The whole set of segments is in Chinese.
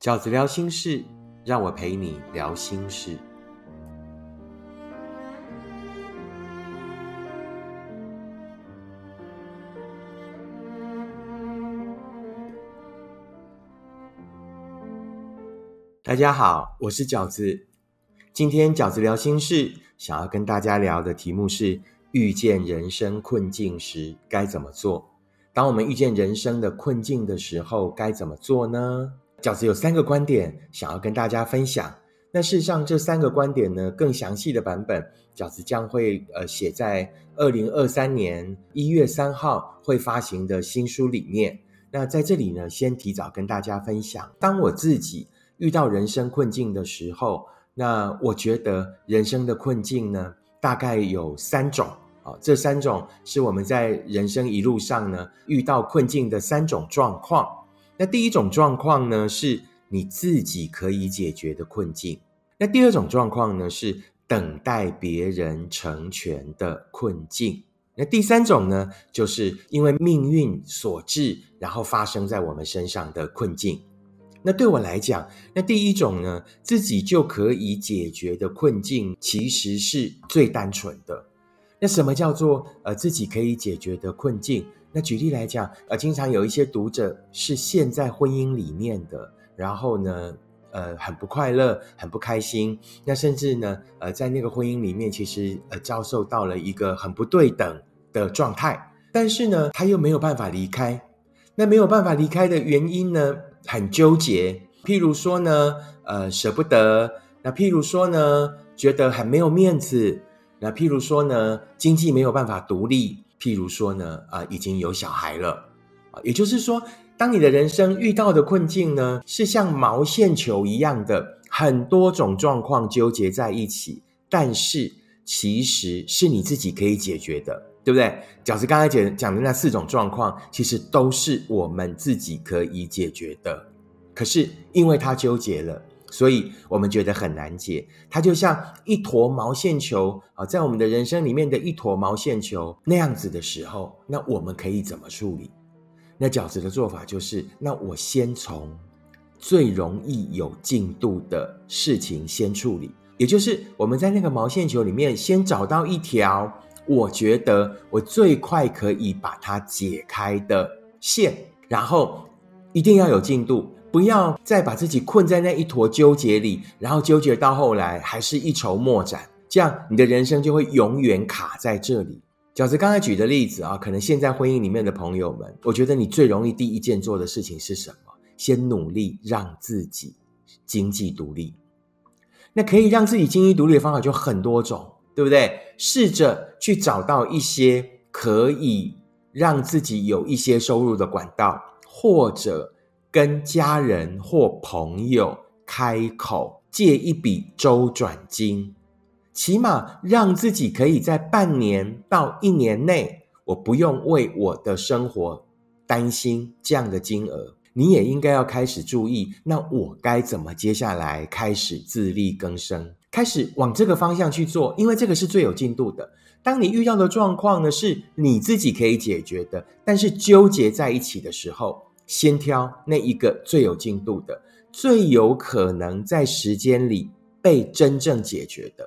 饺子聊心事，让我陪你聊心事。大家好，我是饺子。今天饺子聊心事，想要跟大家聊的题目是：遇见人生困境时该怎么做？当我们遇见人生的困境的时候，该怎么做呢？饺子有三个观点想要跟大家分享。那事实上，这三个观点呢，更详细的版本，饺子将会呃写在二零二三年一月三号会发行的新书里面。那在这里呢，先提早跟大家分享，当我自己遇到人生困境的时候，那我觉得人生的困境呢，大概有三种。啊，这三种是我们在人生一路上呢遇到困境的三种状况。那第一种状况呢，是你自己可以解决的困境；那第二种状况呢，是等待别人成全的困境；那第三种呢，就是因为命运所致，然后发生在我们身上的困境。那对我来讲，那第一种呢，自己就可以解决的困境，其实是最单纯的。那什么叫做呃自己可以解决的困境？那举例来讲，呃，经常有一些读者是陷在婚姻里面的，然后呢，呃，很不快乐，很不开心。那甚至呢，呃，在那个婚姻里面，其实呃遭受到了一个很不对等的状态，但是呢，他又没有办法离开。那没有办法离开的原因呢，很纠结。譬如说呢，呃，舍不得。那譬如说呢，觉得很没有面子。那譬如说呢，经济没有办法独立；譬如说呢，啊，已经有小孩了，啊，也就是说，当你的人生遇到的困境呢，是像毛线球一样的很多种状况纠结在一起，但是其实是你自己可以解决的，对不对？饺子刚才讲讲的那四种状况，其实都是我们自己可以解决的，可是因为他纠结了。所以我们觉得很难解，它就像一坨毛线球啊，在我们的人生里面的一坨毛线球那样子的时候，那我们可以怎么处理？那饺子的做法就是，那我先从最容易有进度的事情先处理，也就是我们在那个毛线球里面先找到一条我觉得我最快可以把它解开的线，然后一定要有进度。不要再把自己困在那一坨纠结里，然后纠结到后来还是一筹莫展，这样你的人生就会永远卡在这里。饺子刚才举的例子啊，可能现在婚姻里面的朋友们，我觉得你最容易第一件做的事情是什么？先努力让自己经济独立。那可以让自己经济独立的方法就很多种，对不对？试着去找到一些可以让自己有一些收入的管道，或者。跟家人或朋友开口借一笔周转金，起码让自己可以在半年到一年内，我不用为我的生活担心这样的金额。你也应该要开始注意，那我该怎么接下来开始自力更生，开始往这个方向去做，因为这个是最有进度的。当你遇到的状况呢，是你自己可以解决的，但是纠结在一起的时候。先挑那一个最有进度的，最有可能在时间里被真正解决的。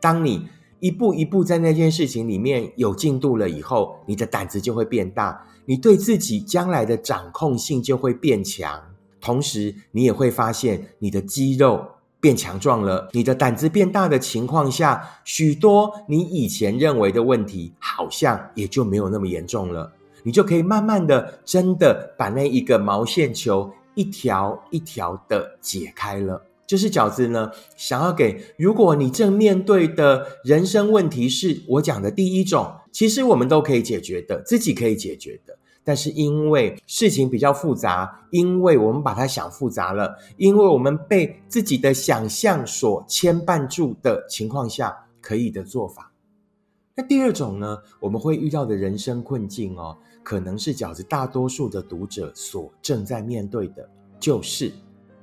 当你一步一步在那件事情里面有进度了以后，你的胆子就会变大，你对自己将来的掌控性就会变强。同时，你也会发现你的肌肉变强壮了，你的胆子变大的情况下，许多你以前认为的问题，好像也就没有那么严重了。你就可以慢慢的，真的把那一个毛线球一条一条的解开了。就是饺子呢，想要给，如果你正面对的人生问题是我讲的第一种，其实我们都可以解决的，自己可以解决的。但是因为事情比较复杂，因为我们把它想复杂了，因为我们被自己的想象所牵绊住的情况下，可以的做法。那第二种呢，我们会遇到的人生困境哦。可能是饺子大多数的读者所正在面对的，就是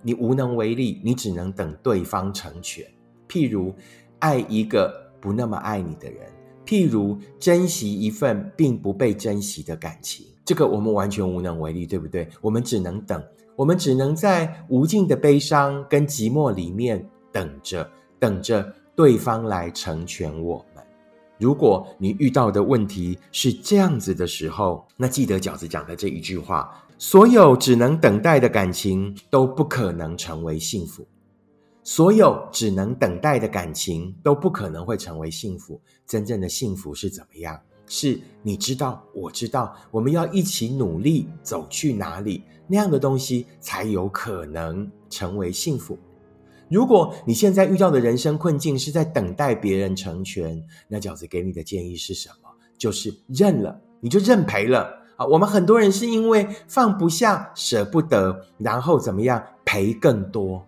你无能为力，你只能等对方成全。譬如爱一个不那么爱你的人，譬如珍惜一份并不被珍惜的感情，这个我们完全无能为力，对不对？我们只能等，我们只能在无尽的悲伤跟寂寞里面等着，等着对方来成全我们。如果你遇到的问题是这样子的时候，那记得饺子讲的这一句话：所有只能等待的感情都不可能成为幸福。所有只能等待的感情都不可能会成为幸福。真正的幸福是怎么样？是你知道，我知道，我们要一起努力走去哪里，那样的东西才有可能成为幸福。如果你现在遇到的人生困境是在等待别人成全，那饺子给你的建议是什么？就是认了，你就认赔了啊！我们很多人是因为放不下、舍不得，然后怎么样赔更多。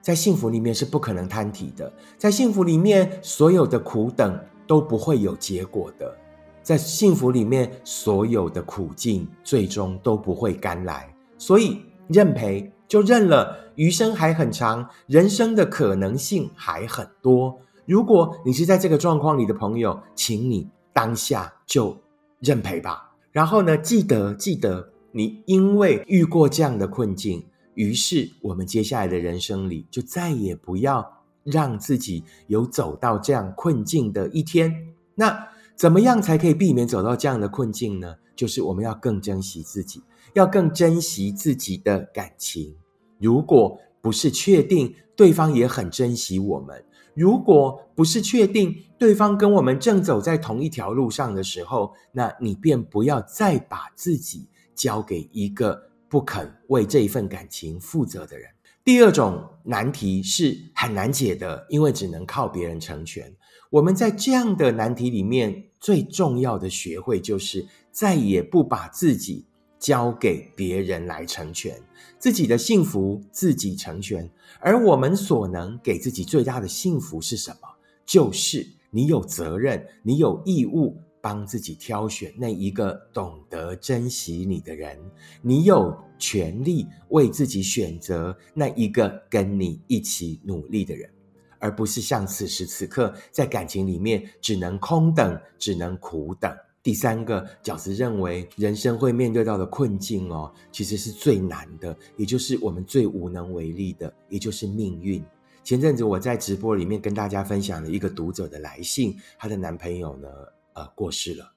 在幸福里面是不可能摊体的，在幸福里面所有的苦等都不会有结果的，在幸福里面所有的苦境最终都不会甘来，所以认赔就认了，余生还很长，人生的可能性还很多。如果你是在这个状况里的朋友，请你当下就认赔吧。然后呢，记得记得，你因为遇过这样的困境。于是，我们接下来的人生里，就再也不要让自己有走到这样困境的一天。那怎么样才可以避免走到这样的困境呢？就是我们要更珍惜自己，要更珍惜自己的感情。如果不是确定对方也很珍惜我们，如果不是确定对方跟我们正走在同一条路上的时候，那你便不要再把自己交给一个。不肯为这一份感情负责的人。第二种难题是很难解的，因为只能靠别人成全。我们在这样的难题里面，最重要的学会就是再也不把自己交给别人来成全，自己的幸福自己成全。而我们所能给自己最大的幸福是什么？就是你有责任，你有义务。帮自己挑选那一个懂得珍惜你的人，你有权利为自己选择那一个跟你一起努力的人，而不是像此时此刻在感情里面只能空等，只能苦等。第三个饺子认为，人生会面对到的困境哦，其实是最难的，也就是我们最无能为力的，也就是命运。前阵子我在直播里面跟大家分享了一个读者的来信，她的男朋友呢。呃，过世了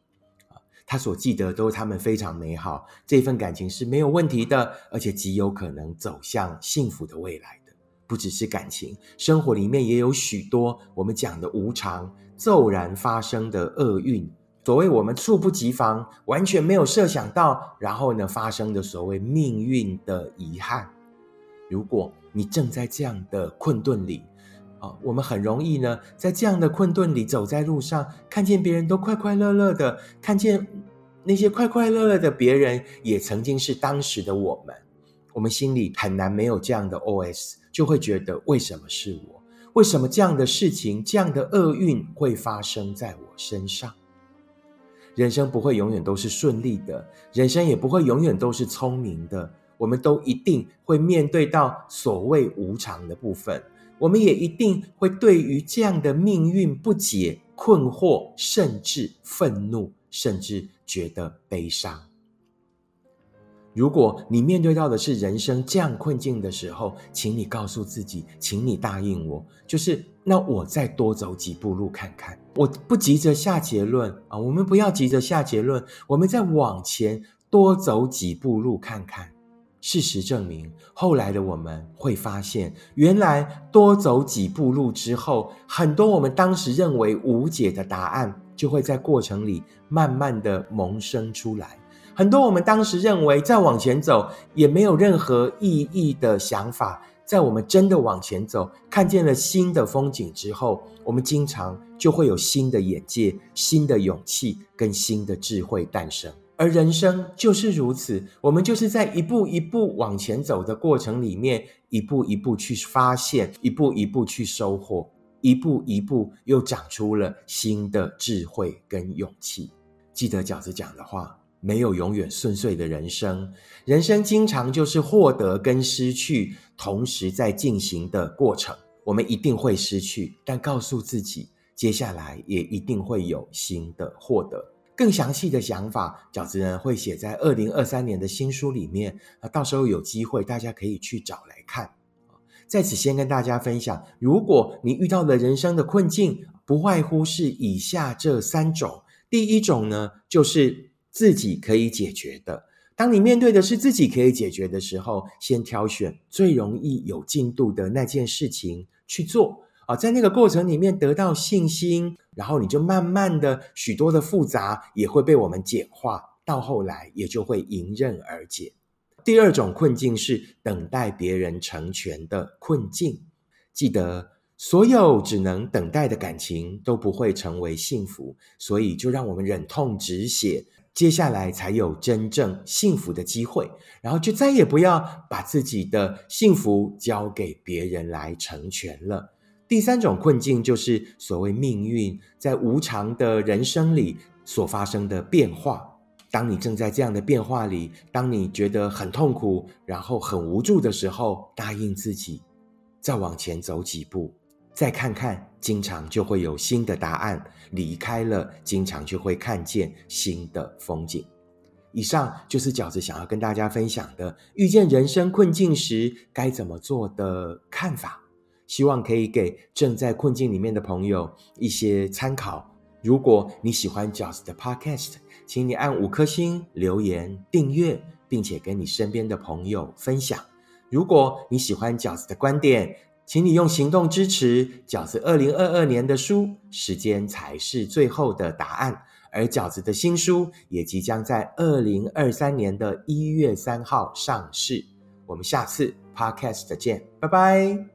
啊，他所记得都是他们非常美好，这份感情是没有问题的，而且极有可能走向幸福的未来。不只是感情，生活里面也有许多我们讲的无常、骤然发生的厄运，所谓我们猝不及防、完全没有设想到，然后呢发生的所谓命运的遗憾。如果你正在这样的困顿里，啊我们很容易呢，在这样的困顿里走在路上，看见别人都快快乐乐的，看见那些快快乐乐的别人，也曾经是当时的我们。我们心里很难没有这样的 OS，就会觉得为什么是我？为什么这样的事情、这样的厄运会发生在我身上？人生不会永远都是顺利的，人生也不会永远都是聪明的。我们都一定会面对到所谓无常的部分。我们也一定会对于这样的命运不解、困惑，甚至愤怒，甚至觉得悲伤。如果你面对到的是人生这样困境的时候，请你告诉自己，请你答应我，就是那我再多走几步路看看。我不急着下结论啊，我们不要急着下结论，我们再往前多走几步路看看。事实证明，后来的我们会发现，原来多走几步路之后，很多我们当时认为无解的答案，就会在过程里慢慢的萌生出来。很多我们当时认为再往前走也没有任何意义的想法，在我们真的往前走，看见了新的风景之后，我们经常就会有新的眼界、新的勇气跟新的智慧诞生。而人生就是如此，我们就是在一步一步往前走的过程里面，一步一步去发现，一步一步去收获，一步一步又长出了新的智慧跟勇气。记得饺子讲的话，没有永远顺遂的人生，人生经常就是获得跟失去同时在进行的过程。我们一定会失去，但告诉自己，接下来也一定会有新的获得。更详细的想法，饺子呢会写在二零二三年的新书里面。那到时候有机会，大家可以去找来看。在此先跟大家分享，如果你遇到了人生的困境，不外乎是以下这三种。第一种呢，就是自己可以解决的。当你面对的是自己可以解决的时候，先挑选最容易有进度的那件事情去做啊，在那个过程里面得到信心，然后你就慢慢的许多的复杂也会被我们简化，到后来也就会迎刃而解。第二种困境是等待别人成全的困境，记得所有只能等待的感情都不会成为幸福，所以就让我们忍痛止血。接下来才有真正幸福的机会，然后就再也不要把自己的幸福交给别人来成全了。第三种困境就是所谓命运在无常的人生里所发生的变化。当你正在这样的变化里，当你觉得很痛苦，然后很无助的时候，答应自己，再往前走几步。再看看，经常就会有新的答案。离开了，经常就会看见新的风景。以上就是饺子想要跟大家分享的遇见人生困境时该怎么做的看法，希望可以给正在困境里面的朋友一些参考。如果你喜欢饺子的 Podcast，请你按五颗星、留言、订阅，并且跟你身边的朋友分享。如果你喜欢饺子的观点，请你用行动支持饺子二零二二年的书，时间才是最后的答案。而饺子的新书也即将在二零二三年的一月三号上市。我们下次 Podcast 见，拜拜。